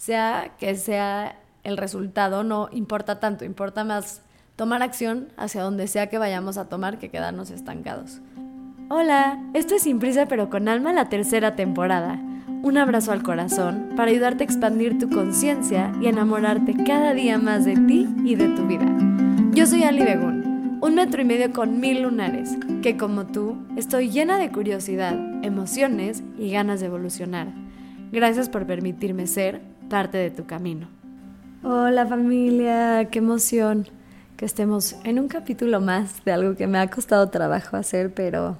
sea que sea el resultado, no importa tanto, importa más tomar acción hacia donde sea que vayamos a tomar que quedarnos estancados. Hola, esto es Sin Prisa pero con Alma la tercera temporada. Un abrazo al corazón para ayudarte a expandir tu conciencia y enamorarte cada día más de ti y de tu vida. Yo soy Ali Begun, un metro y medio con mil lunares, que como tú estoy llena de curiosidad, emociones y ganas de evolucionar. Gracias por permitirme ser parte de tu camino. Hola familia, qué emoción que estemos en un capítulo más de algo que me ha costado trabajo hacer, pero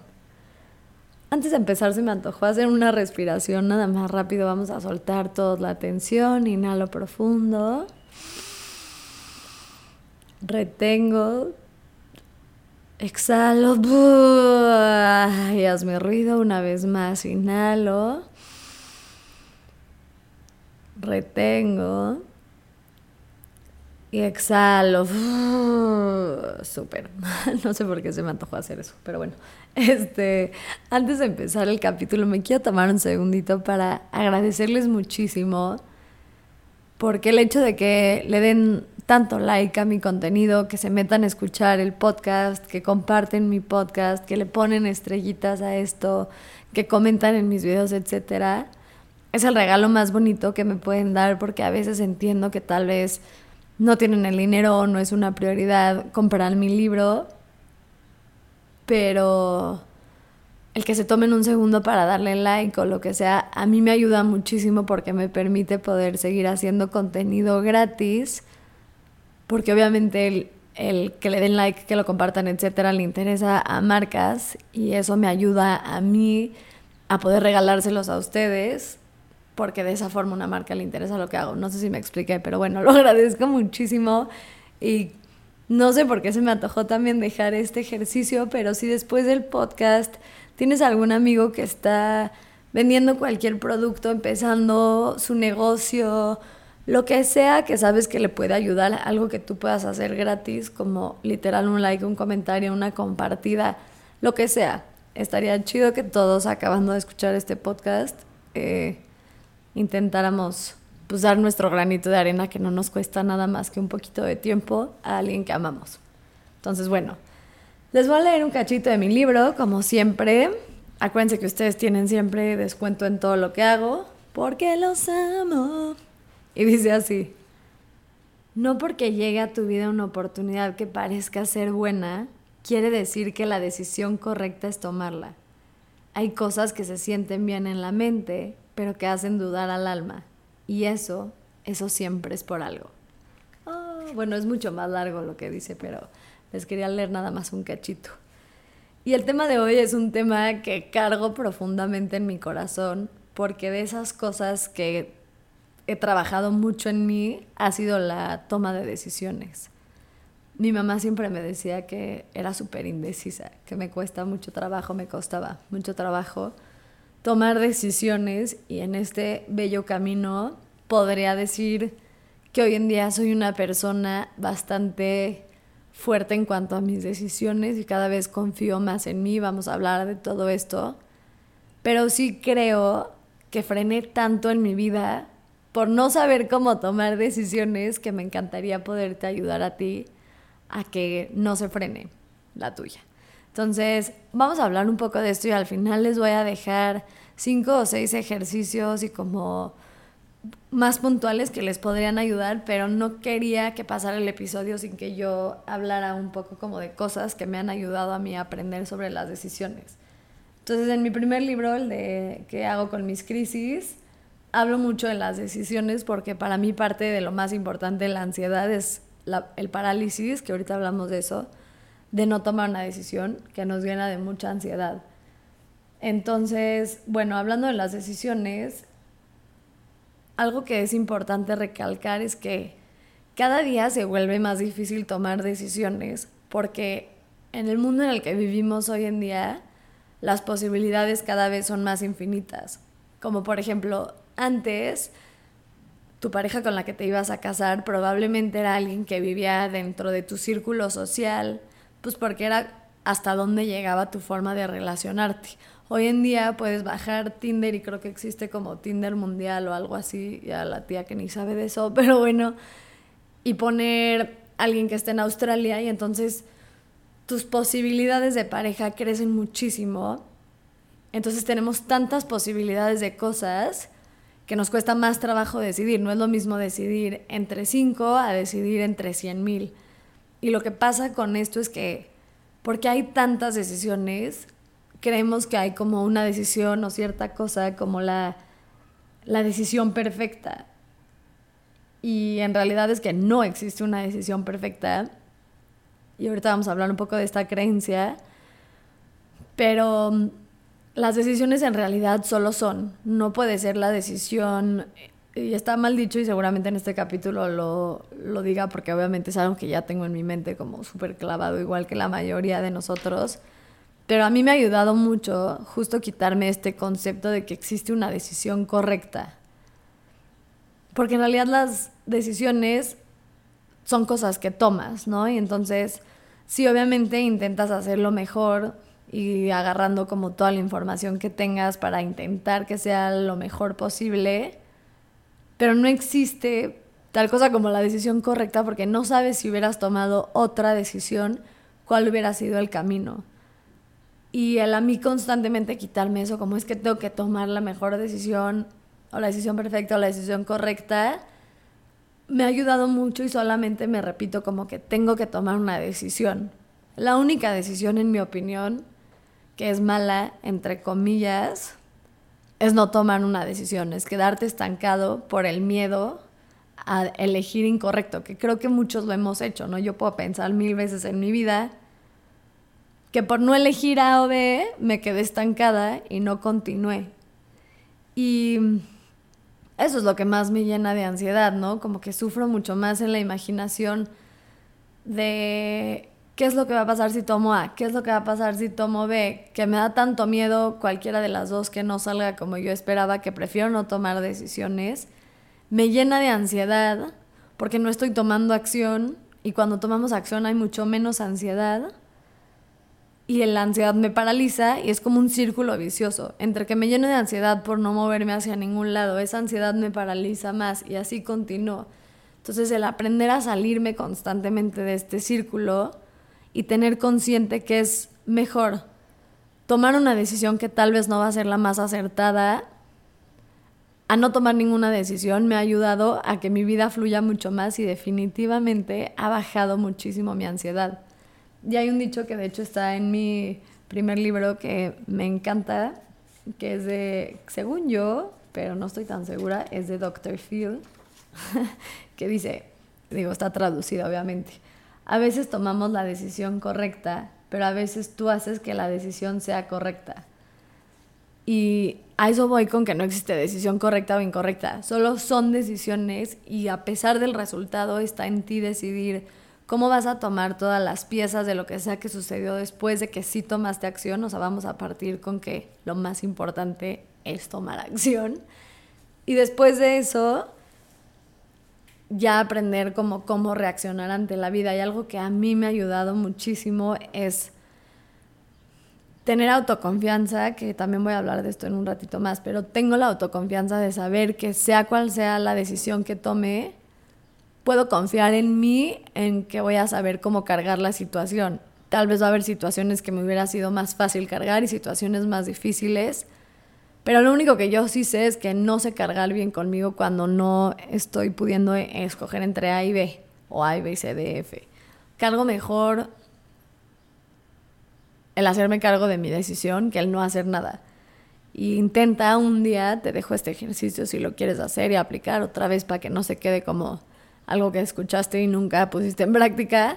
antes de empezar se me antojó hacer una respiración nada más rápido. Vamos a soltar toda la tensión, inhalo profundo, retengo, exhalo y hazme ruido una vez más, inhalo, retengo y exhalo. Súper. No sé por qué se me antojó hacer eso, pero bueno. Este, antes de empezar el capítulo, me quiero tomar un segundito para agradecerles muchísimo porque el hecho de que le den tanto like a mi contenido, que se metan a escuchar el podcast, que comparten mi podcast, que le ponen estrellitas a esto, que comentan en mis videos, etcétera, es el regalo más bonito que me pueden dar porque a veces entiendo que tal vez no tienen el dinero o no es una prioridad comprar mi libro, pero el que se tomen un segundo para darle like o lo que sea, a mí me ayuda muchísimo porque me permite poder seguir haciendo contenido gratis, porque obviamente el, el que le den like, que lo compartan, etcétera, le interesa a marcas y eso me ayuda a mí a poder regalárselos a ustedes porque de esa forma una marca le interesa lo que hago. No sé si me expliqué, pero bueno, lo agradezco muchísimo y no sé por qué se me antojó también dejar este ejercicio, pero si después del podcast tienes algún amigo que está vendiendo cualquier producto, empezando su negocio, lo que sea que sabes que le puede ayudar, algo que tú puedas hacer gratis, como literal un like, un comentario, una compartida, lo que sea. Estaría chido que todos acabando de escuchar este podcast eh, intentáramos pues, dar nuestro granito de arena que no nos cuesta nada más que un poquito de tiempo a alguien que amamos. Entonces, bueno, les voy a leer un cachito de mi libro, como siempre. Acuérdense que ustedes tienen siempre descuento en todo lo que hago, porque los amo. Y dice así, no porque llegue a tu vida una oportunidad que parezca ser buena, quiere decir que la decisión correcta es tomarla. Hay cosas que se sienten bien en la mente pero que hacen dudar al alma. Y eso, eso siempre es por algo. Ah, bueno, es mucho más largo lo que dice, pero les quería leer nada más un cachito. Y el tema de hoy es un tema que cargo profundamente en mi corazón, porque de esas cosas que he trabajado mucho en mí ha sido la toma de decisiones. Mi mamá siempre me decía que era súper indecisa, que me cuesta mucho trabajo, me costaba mucho trabajo tomar decisiones y en este bello camino podría decir que hoy en día soy una persona bastante fuerte en cuanto a mis decisiones y cada vez confío más en mí, vamos a hablar de todo esto, pero sí creo que frené tanto en mi vida por no saber cómo tomar decisiones que me encantaría poderte ayudar a ti a que no se frene la tuya. Entonces, vamos a hablar un poco de esto y al final les voy a dejar cinco o seis ejercicios y como más puntuales que les podrían ayudar, pero no quería que pasara el episodio sin que yo hablara un poco como de cosas que me han ayudado a mí a aprender sobre las decisiones. Entonces, en mi primer libro, el de qué hago con mis crisis, hablo mucho de las decisiones porque para mí parte de lo más importante de la ansiedad es el parálisis, que ahorita hablamos de eso, de no tomar una decisión que nos llena de mucha ansiedad. Entonces, bueno, hablando de las decisiones, algo que es importante recalcar es que cada día se vuelve más difícil tomar decisiones porque en el mundo en el que vivimos hoy en día, las posibilidades cada vez son más infinitas. Como por ejemplo, antes, tu pareja con la que te ibas a casar probablemente era alguien que vivía dentro de tu círculo social, pues porque era hasta dónde llegaba tu forma de relacionarte. Hoy en día puedes bajar Tinder y creo que existe como Tinder mundial o algo así, ya la tía que ni sabe de eso, pero bueno, y poner alguien que esté en Australia y entonces tus posibilidades de pareja crecen muchísimo. Entonces tenemos tantas posibilidades de cosas que nos cuesta más trabajo decidir. No es lo mismo decidir entre cinco a decidir entre cien mil. Y lo que pasa con esto es que porque hay tantas decisiones, creemos que hay como una decisión o cierta cosa como la, la decisión perfecta. Y en realidad es que no existe una decisión perfecta. Y ahorita vamos a hablar un poco de esta creencia. Pero mm, las decisiones en realidad solo son. No puede ser la decisión y está mal dicho y seguramente en este capítulo lo, lo diga porque obviamente es algo que ya tengo en mi mente como súper clavado, igual que la mayoría de nosotros. Pero a mí me ha ayudado mucho justo quitarme este concepto de que existe una decisión correcta. Porque en realidad las decisiones son cosas que tomas, ¿no? Y entonces, sí, obviamente intentas hacerlo mejor y agarrando como toda la información que tengas para intentar que sea lo mejor posible pero no existe tal cosa como la decisión correcta porque no sabes si hubieras tomado otra decisión, cuál hubiera sido el camino. Y el a mí constantemente quitarme eso, como es que tengo que tomar la mejor decisión, o la decisión perfecta, o la decisión correcta, me ha ayudado mucho y solamente me repito como que tengo que tomar una decisión. La única decisión, en mi opinión, que es mala, entre comillas, es no tomar una decisión, es quedarte estancado por el miedo a elegir incorrecto, que creo que muchos lo hemos hecho, ¿no? Yo puedo pensar mil veces en mi vida que por no elegir A o B me quedé estancada y no continué. Y eso es lo que más me llena de ansiedad, ¿no? Como que sufro mucho más en la imaginación de ¿qué es lo que va a pasar si tomo A? ¿Qué es lo que va a pasar si tomo B? Que me da tanto miedo cualquiera de las dos que no salga como yo esperaba, que prefiero no tomar decisiones. Me llena de ansiedad porque no estoy tomando acción y cuando tomamos acción hay mucho menos ansiedad. Y la ansiedad me paraliza y es como un círculo vicioso. Entre que me lleno de ansiedad por no moverme hacia ningún lado, esa ansiedad me paraliza más y así continúo. Entonces el aprender a salirme constantemente de este círculo y tener consciente que es mejor tomar una decisión que tal vez no va a ser la más acertada a no tomar ninguna decisión me ha ayudado a que mi vida fluya mucho más y definitivamente ha bajado muchísimo mi ansiedad. Y hay un dicho que de hecho está en mi primer libro que me encanta, que es de, según yo, pero no estoy tan segura, es de Dr. Phil, que dice, digo, está traducido obviamente, a veces tomamos la decisión correcta, pero a veces tú haces que la decisión sea correcta. Y a eso voy con que no existe decisión correcta o incorrecta. Solo son decisiones y a pesar del resultado está en ti decidir cómo vas a tomar todas las piezas de lo que sea que sucedió después de que sí tomaste acción. O sea, vamos a partir con que lo más importante es tomar acción. Y después de eso, ya aprender como cómo reaccionar ante la vida. Y algo que a mí me ha ayudado muchísimo es tener autoconfianza, que también voy a hablar de esto en un ratito más, pero tengo la autoconfianza de saber que sea cual sea la decisión que tome, puedo confiar en mí, en que voy a saber cómo cargar la situación. Tal vez va a haber situaciones que me hubiera sido más fácil cargar y situaciones más difíciles pero lo único que yo sí sé es que no se cargar bien conmigo cuando no estoy pudiendo escoger entre A y B, o A y B, C, D, F. Cargo mejor el hacerme cargo de mi decisión que el no hacer nada. Y intenta un día, te dejo este ejercicio si lo quieres hacer y aplicar otra vez para que no se quede como algo que escuchaste y nunca pusiste en práctica.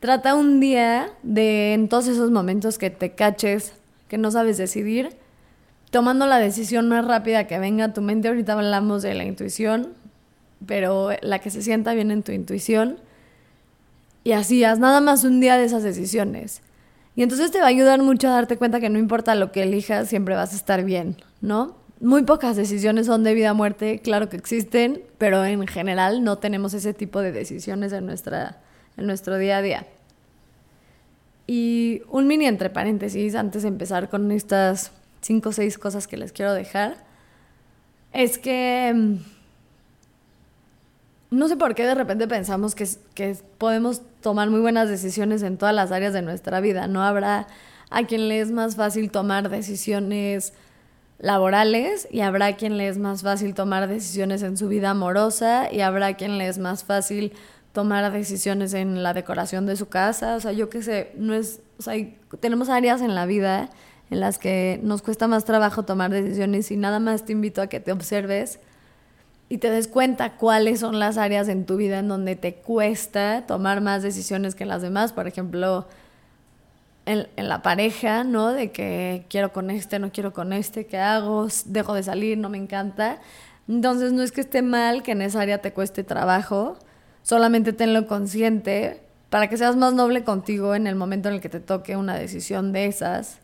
Trata un día de en todos esos momentos que te caches, que no sabes decidir, tomando la decisión más rápida que venga a tu mente. Ahorita hablamos de la intuición, pero la que se sienta bien en tu intuición. Y así, haz nada más un día de esas decisiones. Y entonces te va a ayudar mucho a darte cuenta que no importa lo que elijas, siempre vas a estar bien, ¿no? Muy pocas decisiones son de vida o muerte, claro que existen, pero en general no tenemos ese tipo de decisiones en, nuestra, en nuestro día a día. Y un mini entre paréntesis antes de empezar con estas cinco o seis cosas que les quiero dejar, es que mm, no sé por qué de repente pensamos que, que podemos tomar muy buenas decisiones en todas las áreas de nuestra vida. No habrá a quien le es más fácil tomar decisiones laborales y habrá quien le es más fácil tomar decisiones en su vida amorosa y habrá quien le es más fácil tomar decisiones en la decoración de su casa, o sea, yo qué sé, no es, o sea, tenemos áreas en la vida en las que nos cuesta más trabajo tomar decisiones y nada más te invito a que te observes y te des cuenta cuáles son las áreas en tu vida en donde te cuesta tomar más decisiones que las demás, por ejemplo, en, en, la pareja, ¿no? De que quiero con este, no quiero con este, ¿qué hago? Dejo de salir, no me encanta. Entonces no es que esté mal que en esa área te cueste trabajo, solamente tenlo consciente para que seas más noble contigo en el momento en el que te toque una decisión de esas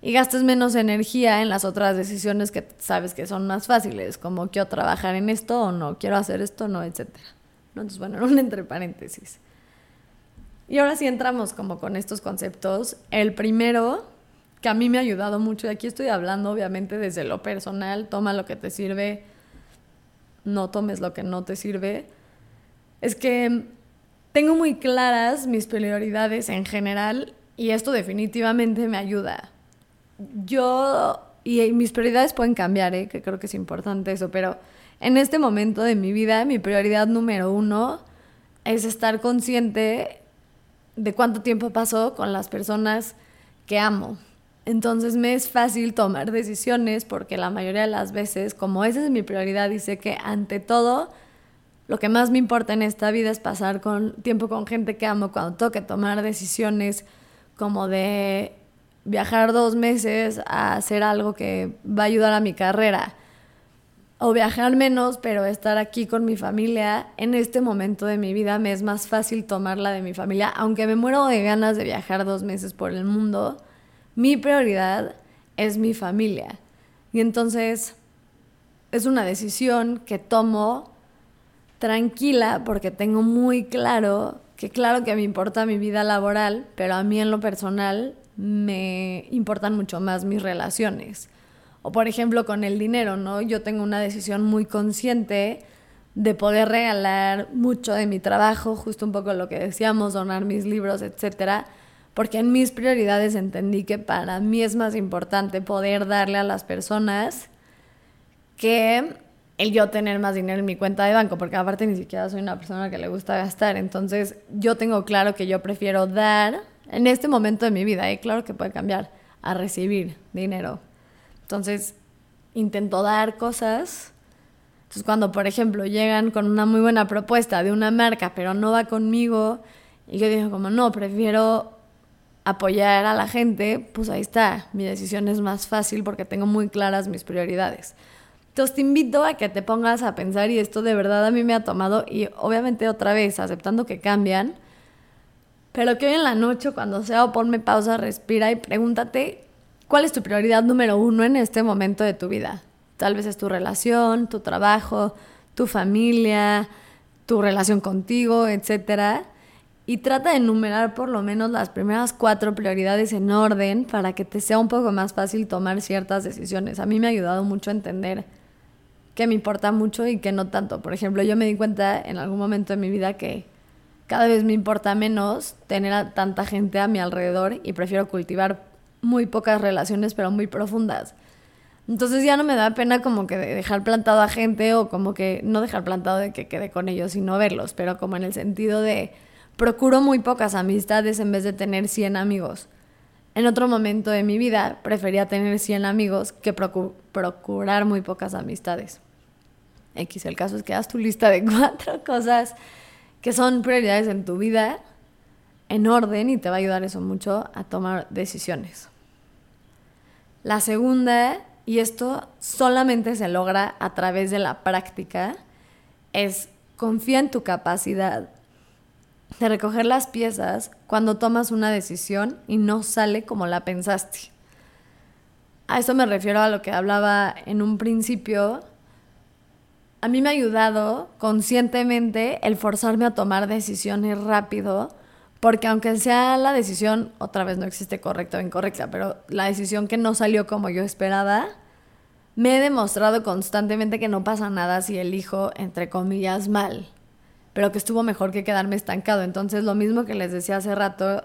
y gastes menos energía en las otras decisiones que sabes que son más fáciles, como quiero trabajar en esto o no, quiero hacer esto o no, etc. Entonces, bueno, un entre paréntesis. Y ahora sí entramos como con estos conceptos. El primero, que a mí me ha ayudado mucho, y aquí estoy hablando obviamente desde lo personal, toma lo que te sirve, no tomes lo que no te sirve es que tengo muy claras mis prioridades en general y esto definitivamente me ayuda. Yo, y mis prioridades pueden cambiar, ¿eh? que creo que es importante eso, pero en este momento de mi vida mi prioridad número uno es estar consciente de cuánto tiempo pasó con las personas que amo. Entonces me es fácil tomar decisiones porque la mayoría de las veces, como esa es mi prioridad y sé que ante todo lo que más me importa en esta vida es pasar con, tiempo con gente que amo cuando toque tomar decisiones como de viajar dos meses a hacer algo que va a ayudar a mi carrera. O viajar menos, pero estar aquí con mi familia. En este momento de mi vida me es más fácil tomarla de mi familia. Aunque me muero de ganas de viajar dos meses por el mundo, mi prioridad es mi familia. Y entonces es una decisión que tomo tranquila porque tengo muy claro que claro que me importa mi vida laboral, pero a mí en lo personal me importan mucho más mis relaciones. O por ejemplo con el dinero, ¿no? Yo tengo una decisión muy consciente de poder regalar mucho de mi trabajo, justo un poco lo que decíamos, donar mis libros, etcétera, porque en mis prioridades entendí que para mí es más importante poder darle a las personas que el yo tener más dinero en mi cuenta de banco, porque aparte ni siquiera soy una persona que le gusta gastar. Entonces yo tengo claro que yo prefiero dar en este momento de mi vida, y claro que puede cambiar, a recibir dinero. Entonces intento dar cosas. Entonces cuando, por ejemplo, llegan con una muy buena propuesta de una marca, pero no va conmigo, y yo digo como, no, prefiero apoyar a la gente, pues ahí está, mi decisión es más fácil porque tengo muy claras mis prioridades. Entonces te invito a que te pongas a pensar y esto de verdad a mí me ha tomado y obviamente otra vez aceptando que cambian, pero que hoy en la noche cuando sea o ponme pausa, respira y pregúntate cuál es tu prioridad número uno en este momento de tu vida. Tal vez es tu relación, tu trabajo, tu familia, tu relación contigo, etc. Y trata de enumerar por lo menos las primeras cuatro prioridades en orden para que te sea un poco más fácil tomar ciertas decisiones. A mí me ha ayudado mucho a entender que me importa mucho y que no tanto. Por ejemplo, yo me di cuenta en algún momento de mi vida que cada vez me importa menos tener a tanta gente a mi alrededor y prefiero cultivar muy pocas relaciones pero muy profundas. Entonces ya no me da pena como que dejar plantado a gente o como que no dejar plantado de que quede con ellos y no verlos, pero como en el sentido de procuro muy pocas amistades en vez de tener 100 amigos. En otro momento de mi vida prefería tener 100 amigos que procurar muy pocas amistades. X. El caso es que haz tu lista de cuatro cosas que son prioridades en tu vida en orden y te va a ayudar eso mucho a tomar decisiones. La segunda, y esto solamente se logra a través de la práctica, es confía en tu capacidad de recoger las piezas cuando tomas una decisión y no sale como la pensaste. A eso me refiero a lo que hablaba en un principio a mí me ha ayudado conscientemente el forzarme a tomar decisiones rápido, Porque aunque sea la decisión, otra vez no existe correcta o incorrecta, pero la decisión que no salió como yo esperaba, me he demostrado constantemente que no pasa nada si elijo, entre comillas, mal, pero que estuvo mejor que quedarme estancado. Entonces, lo mismo que les decía hace rato,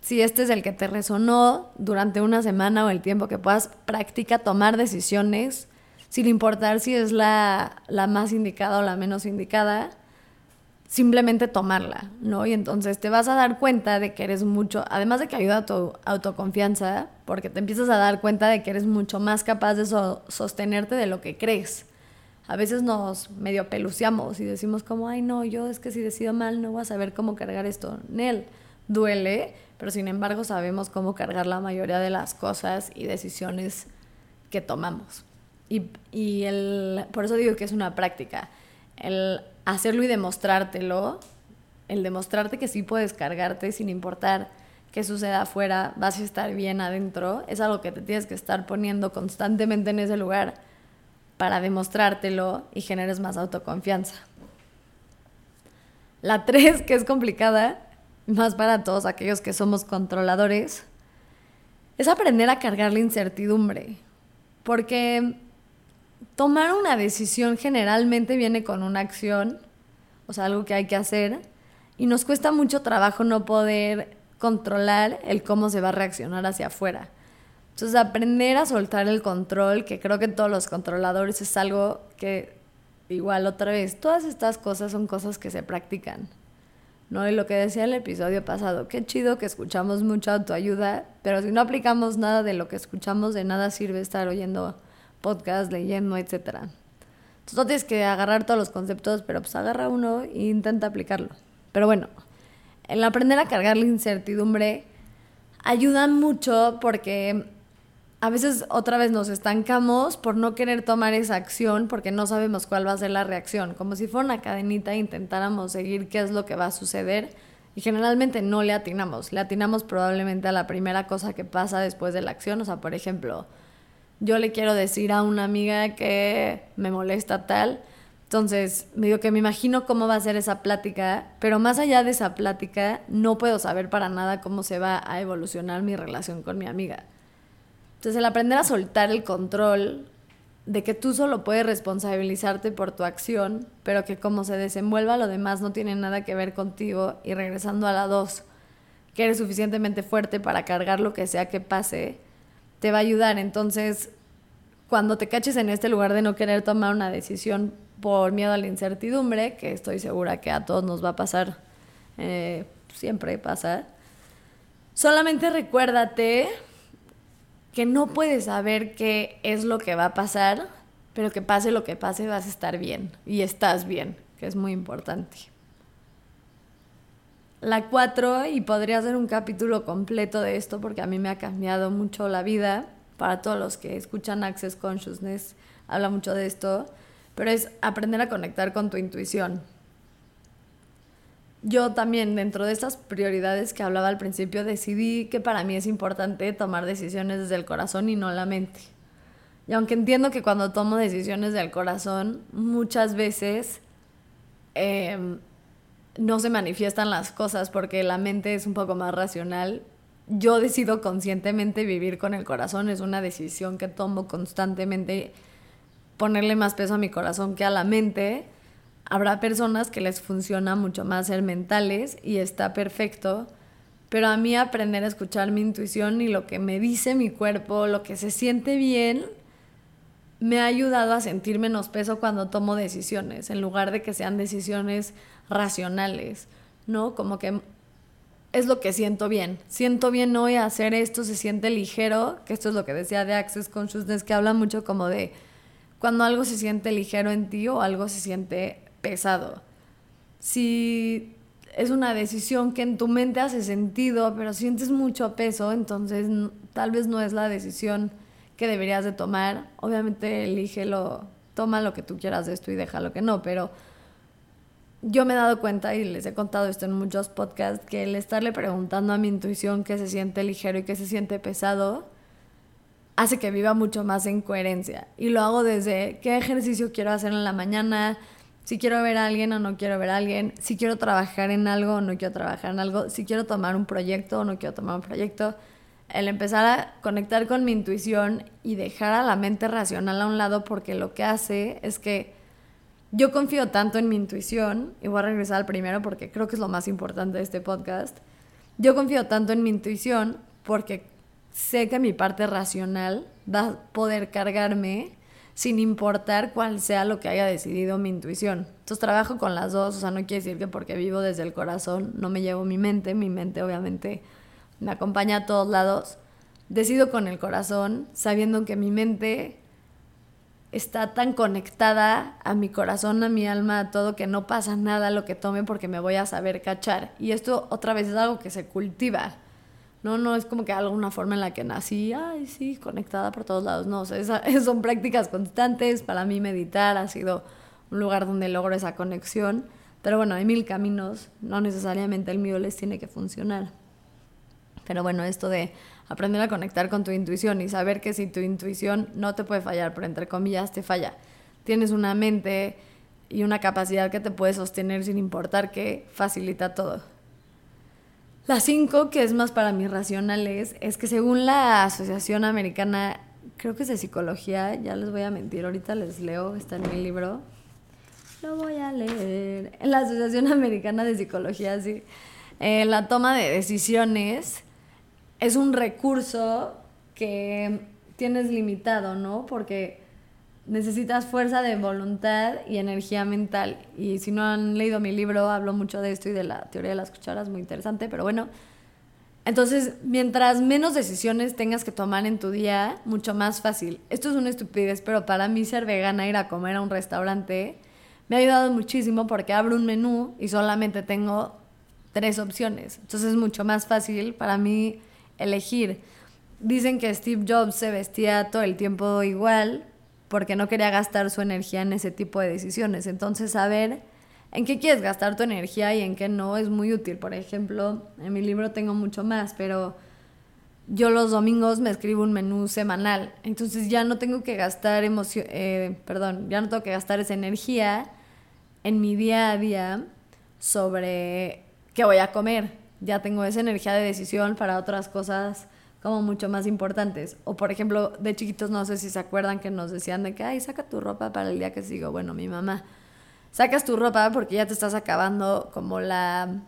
si este es el que te resonó durante una semana o el tiempo que puedas, practica tomar decisiones sin importar si es la, la más indicada o la menos indicada simplemente tomarla, ¿no? Y entonces te vas a dar cuenta de que eres mucho, además de que ayuda a tu autoconfianza, porque te empiezas a dar cuenta de que eres mucho más capaz de sostenerte de lo que crees. A veces nos medio peluciamos y decimos como, ay no, yo es que si decido mal no voy a saber cómo cargar esto. Nel, duele, pero sin embargo sabemos cómo cargar la mayoría de las cosas y decisiones que tomamos. Y, y el, por eso digo que es una práctica. El hacerlo y demostrártelo, el demostrarte que sí puedes cargarte sin importar qué suceda afuera, vas a estar bien adentro, es algo que te tienes que estar poniendo constantemente en ese lugar para demostrártelo y generes más autoconfianza. La tres, que es complicada, más para todos aquellos que somos controladores, es aprender a cargar la incertidumbre. Porque tomar una decisión generalmente viene con una acción, o sea, algo que hay que hacer, y nos cuesta mucho trabajo no poder controlar el cómo se va a reaccionar hacia afuera. Entonces, aprender a soltar el control, que creo que todos los controladores es algo que, igual otra vez, todas estas cosas son cosas que se practican. ¿no? Y lo que decía el episodio pasado, qué chido que escuchamos mucha autoayuda, pero si no aplicamos nada de lo que escuchamos, de nada sirve estar oyendo podcast, leyendo, etc. Entonces no tienes que agarrar todos los conceptos, pero pues agarra uno e intenta aplicarlo. Pero bueno, el aprender a cargar la incertidumbre ayuda mucho porque a veces otra vez nos estancamos por no querer tomar esa acción porque no sabemos cuál va a ser la reacción. Como si fuera una cadenita e intentáramos seguir qué es lo que va a suceder. Y generalmente no le atinamos. Le atinamos probablemente a la primera cosa que pasa después de la acción. O sea, por ejemplo, yo le quiero decir a una amiga que me molesta tal. Entonces, me digo que me imagino cómo va a ser esa plática, pero más allá de esa plática, no puedo saber para nada cómo se va a evolucionar mi relación con mi amiga. Entonces, el aprender a soltar el control de que tú solo puedes responsabilizarte por tu acción, pero que como se desenvuelva lo demás no tiene nada que ver contigo y regresando a la dos, que eres suficientemente fuerte para cargar lo que sea que pase, te va a ayudar. Entonces, cuando te caches en este lugar de no querer tomar una decisión por miedo a la incertidumbre, que estoy segura que a todos nos va a pasar, eh, siempre pasa, solamente recuérdate que no puedes saber qué es lo que va a pasar, pero que pase lo que pase vas a estar bien y estás bien, que es muy importante. La cuatro, y podría ser un capítulo completo de esto porque a mí me ha cambiado mucho la vida. Para todos los que escuchan Access Consciousness, habla mucho de esto, pero es aprender a conectar con tu intuición. Yo también, dentro de estas prioridades que hablaba al principio, decidí que para mí es importante tomar decisiones desde el corazón y no la mente. Y aunque entiendo que cuando tomo decisiones del corazón, muchas veces eh, no se manifiestan las cosas porque la mente es un poco más racional. Yo decido conscientemente vivir con el corazón, es una decisión que tomo constantemente, ponerle más peso a mi corazón que a la mente. Habrá personas que les funciona mucho más ser mentales y está perfecto, pero a mí aprender a escuchar mi intuición y lo que me dice mi cuerpo, lo que se siente bien, me ha ayudado a sentir menos peso cuando tomo decisiones, en lugar de que sean decisiones racionales, ¿no? Como que es lo que siento bien. Siento bien hoy hacer esto, se siente ligero, que esto es lo que decía de Access Consciousness, que habla mucho como de cuando algo se siente ligero en ti o algo se siente pesado. Si es una decisión que en tu mente hace sentido, pero sientes mucho peso, entonces tal vez no es la decisión que deberías de tomar. Obviamente elígelo, toma lo que tú quieras de esto y deja lo que no, pero yo me he dado cuenta y les he contado esto en muchos podcasts que el estarle preguntando a mi intuición qué se siente ligero y qué se siente pesado hace que viva mucho más en coherencia. Y lo hago desde qué ejercicio quiero hacer en la mañana, si quiero ver a alguien o no quiero ver a alguien, si quiero trabajar en algo o no quiero trabajar en algo, si quiero tomar un proyecto o no quiero tomar un proyecto. El empezar a conectar con mi intuición y dejar a la mente racional a un lado porque lo que hace es que yo confío tanto en mi intuición, y voy a regresar al primero porque creo que es lo más importante de este podcast, yo confío tanto en mi intuición porque sé que mi parte racional va a poder cargarme sin importar cuál sea lo que haya decidido mi intuición. Entonces trabajo con las dos, o sea, no quiere decir que porque vivo desde el corazón no me llevo mi mente, mi mente obviamente me acompaña a todos lados. Decido con el corazón, sabiendo que mi mente está tan conectada a mi corazón, a mi alma, a todo, que no pasa nada lo que tome porque me voy a saber cachar. Y esto otra vez es algo que se cultiva. No, no es como que alguna forma en la que nací, ay, sí, conectada por todos lados. No, o sea, son prácticas constantes. Para mí meditar ha sido un lugar donde logro esa conexión. Pero bueno, hay mil caminos, no necesariamente el mío les tiene que funcionar. Pero bueno, esto de aprender a conectar con tu intuición y saber que si tu intuición no te puede fallar, pero entre comillas te falla, tienes una mente y una capacidad que te puede sostener sin importar que facilita todo. La cinco, que es más para mis racionales, es que según la Asociación Americana, creo que es de psicología, ya les voy a mentir, ahorita les leo, está en mi libro. Lo voy a leer. La Asociación Americana de Psicología, sí. Eh, la toma de decisiones es un recurso que tienes limitado, ¿no? Porque necesitas fuerza de voluntad y energía mental. Y si no han leído mi libro, hablo mucho de esto y de la teoría de las cucharas, muy interesante, pero bueno. Entonces, mientras menos decisiones tengas que tomar en tu día, mucho más fácil. Esto es una estupidez, pero para mí ser vegana, ir a comer a un restaurante, me ha ayudado muchísimo porque abro un menú y solamente tengo tres opciones. Entonces es mucho más fácil para mí elegir. Dicen que Steve Jobs se vestía todo el tiempo igual porque no quería gastar su energía en ese tipo de decisiones. Entonces, saber en qué quieres gastar tu energía y en qué no es muy útil. Por ejemplo, en mi libro tengo mucho más, pero yo los domingos me escribo un menú semanal. Entonces ya no tengo que gastar emoción, eh, perdón, ya no tengo que gastar esa energía en mi día a día sobre qué voy a comer. Ya tengo esa energía de decisión para otras cosas como mucho más importantes. O por ejemplo, de chiquitos no sé si se acuerdan que nos decían de que, ay, saca tu ropa para el día que sigo. Bueno, mi mamá, sacas tu ropa porque ya te estás acabando como la,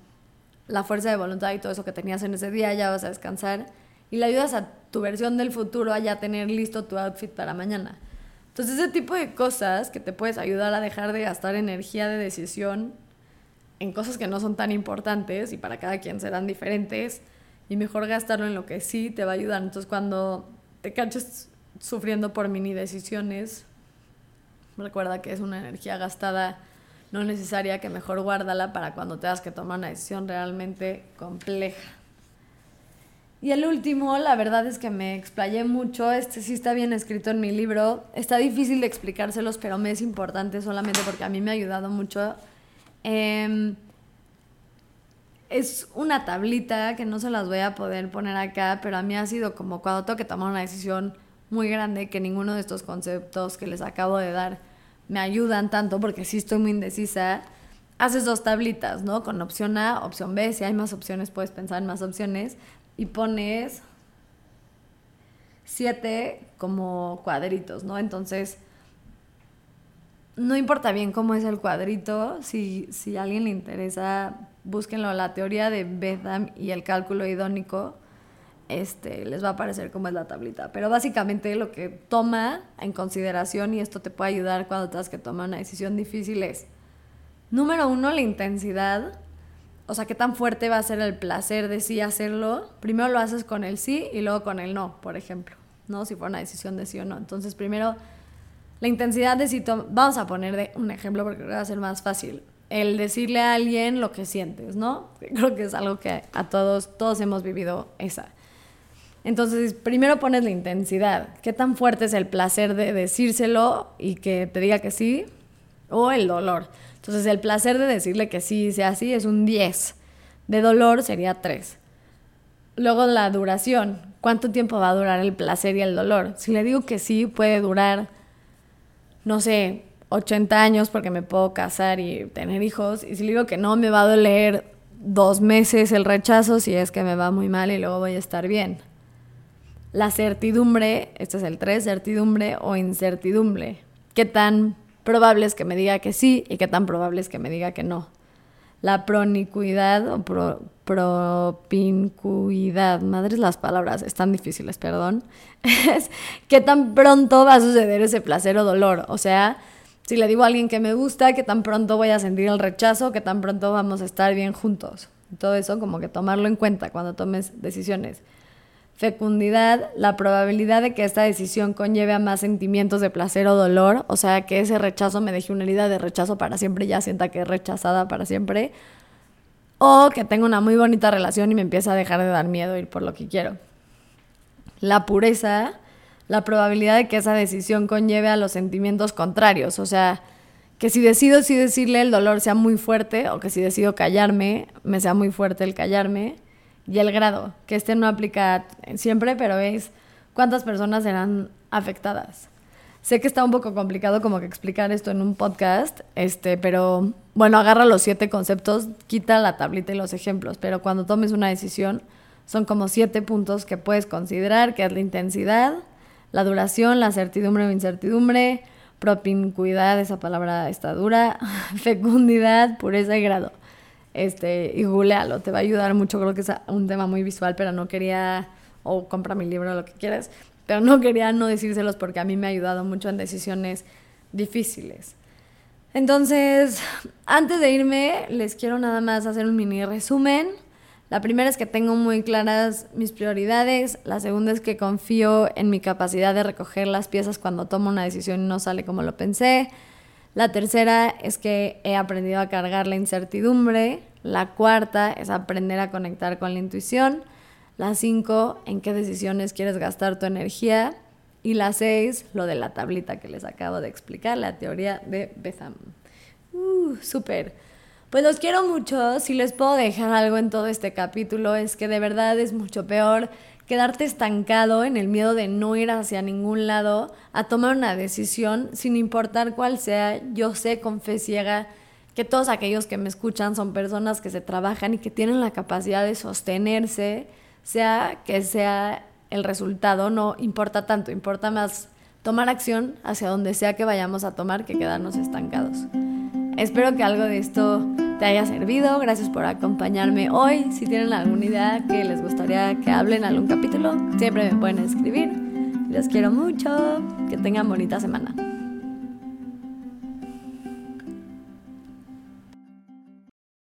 la fuerza de voluntad y todo eso que tenías en ese día, ya vas a descansar. Y le ayudas a tu versión del futuro a ya tener listo tu outfit para mañana. Entonces ese tipo de cosas que te puedes ayudar a dejar de gastar energía de decisión en cosas que no son tan importantes y para cada quien serán diferentes y mejor gastarlo en lo que sí te va a ayudar. Entonces cuando te caches sufriendo por mini decisiones, recuerda que es una energía gastada no necesaria, que mejor guárdala para cuando tengas que tomar una decisión realmente compleja. Y el último, la verdad es que me explayé mucho, este sí está bien escrito en mi libro, está difícil de explicárselos, pero me es importante solamente porque a mí me ha ayudado mucho. Eh, es una tablita que no se las voy a poder poner acá, pero a mí ha sido como cuando tengo que tomar una decisión muy grande que ninguno de estos conceptos que les acabo de dar me ayudan tanto porque sí estoy muy indecisa. Haces dos tablitas, ¿no? Con opción A, opción B. Si hay más opciones, puedes pensar en más opciones. Y pones siete como cuadritos, ¿no? Entonces, no importa bien cómo es el cuadrito, si, si a alguien le interesa, búsquenlo, la teoría de Betham y el cálculo idónico, este, les va a aparecer cómo es la tablita. Pero básicamente lo que toma en consideración, y esto te puede ayudar cuando tengas que tomar una decisión difícil, es, número uno, la intensidad. O sea, qué tan fuerte va a ser el placer de sí hacerlo. Primero lo haces con el sí y luego con el no, por ejemplo, ¿no? Si fuera una decisión de sí o no. Entonces, primero la intensidad de si vamos a poner un ejemplo porque va a ser más fácil. El decirle a alguien lo que sientes, ¿no? Creo que es algo que a todos, todos hemos vivido esa. Entonces, primero pones la intensidad. ¿Qué tan fuerte es el placer de decírselo y que te diga que sí? O el dolor. Entonces, el placer de decirle que sí sea así es un 10. De dolor sería 3. Luego la duración. ¿Cuánto tiempo va a durar el placer y el dolor? Si le digo que sí, puede durar no sé, 80 años porque me puedo casar y tener hijos. Y si le digo que no, me va a doler dos meses el rechazo si es que me va muy mal y luego voy a estar bien. La certidumbre, este es el 3, certidumbre o incertidumbre. ¿Qué tan probable es que me diga que sí y qué tan probable es que me diga que no? La pronicuidad o pro, propincuidad, madres las palabras, están difíciles, perdón, es qué tan pronto va a suceder ese placer o dolor. O sea, si le digo a alguien que me gusta, qué tan pronto voy a sentir el rechazo, qué tan pronto vamos a estar bien juntos. Todo eso como que tomarlo en cuenta cuando tomes decisiones. Fecundidad, la probabilidad de que esta decisión conlleve a más sentimientos de placer o dolor, o sea, que ese rechazo me deje una herida de rechazo para siempre ya sienta que es rechazada para siempre, o que tenga una muy bonita relación y me empieza a dejar de dar miedo ir por lo que quiero. La pureza, la probabilidad de que esa decisión conlleve a los sentimientos contrarios, o sea, que si decido sí decirle el dolor sea muy fuerte o que si decido callarme, me sea muy fuerte el callarme y el grado, que este no aplica siempre, pero es cuántas personas serán afectadas. Sé que está un poco complicado como que explicar esto en un podcast, este, pero bueno, agarra los siete conceptos, quita la tablita y los ejemplos, pero cuando tomes una decisión son como siete puntos que puedes considerar, que es la intensidad, la duración, la certidumbre o incertidumbre, propincuidad, esa palabra está dura, fecundidad, pureza y grado este, y googlealo, te va a ayudar mucho, creo que es un tema muy visual, pero no quería, o compra mi libro, lo que quieras, pero no quería no decírselos porque a mí me ha ayudado mucho en decisiones difíciles. Entonces, antes de irme, les quiero nada más hacer un mini resumen. La primera es que tengo muy claras mis prioridades. La segunda es que confío en mi capacidad de recoger las piezas cuando tomo una decisión y no sale como lo pensé. La tercera es que he aprendido a cargar la incertidumbre. La cuarta es aprender a conectar con la intuición. La cinco, en qué decisiones quieres gastar tu energía. Y la seis, lo de la tablita que les acabo de explicar, la teoría de Betham. Uh, súper. Pues los quiero mucho. Si les puedo dejar algo en todo este capítulo, es que de verdad es mucho peor quedarte estancado en el miedo de no ir hacia ningún lado, a tomar una decisión sin importar cuál sea. Yo sé con fe ciega que todos aquellos que me escuchan son personas que se trabajan y que tienen la capacidad de sostenerse, sea que sea el resultado, no importa tanto, importa más tomar acción hacia donde sea que vayamos a tomar que quedarnos estancados. Espero que algo de esto te haya servido. Gracias por acompañarme hoy. Si tienen alguna idea que les gustaría que hablen en algún capítulo, siempre me pueden escribir. Les quiero mucho. Que tengan bonita semana.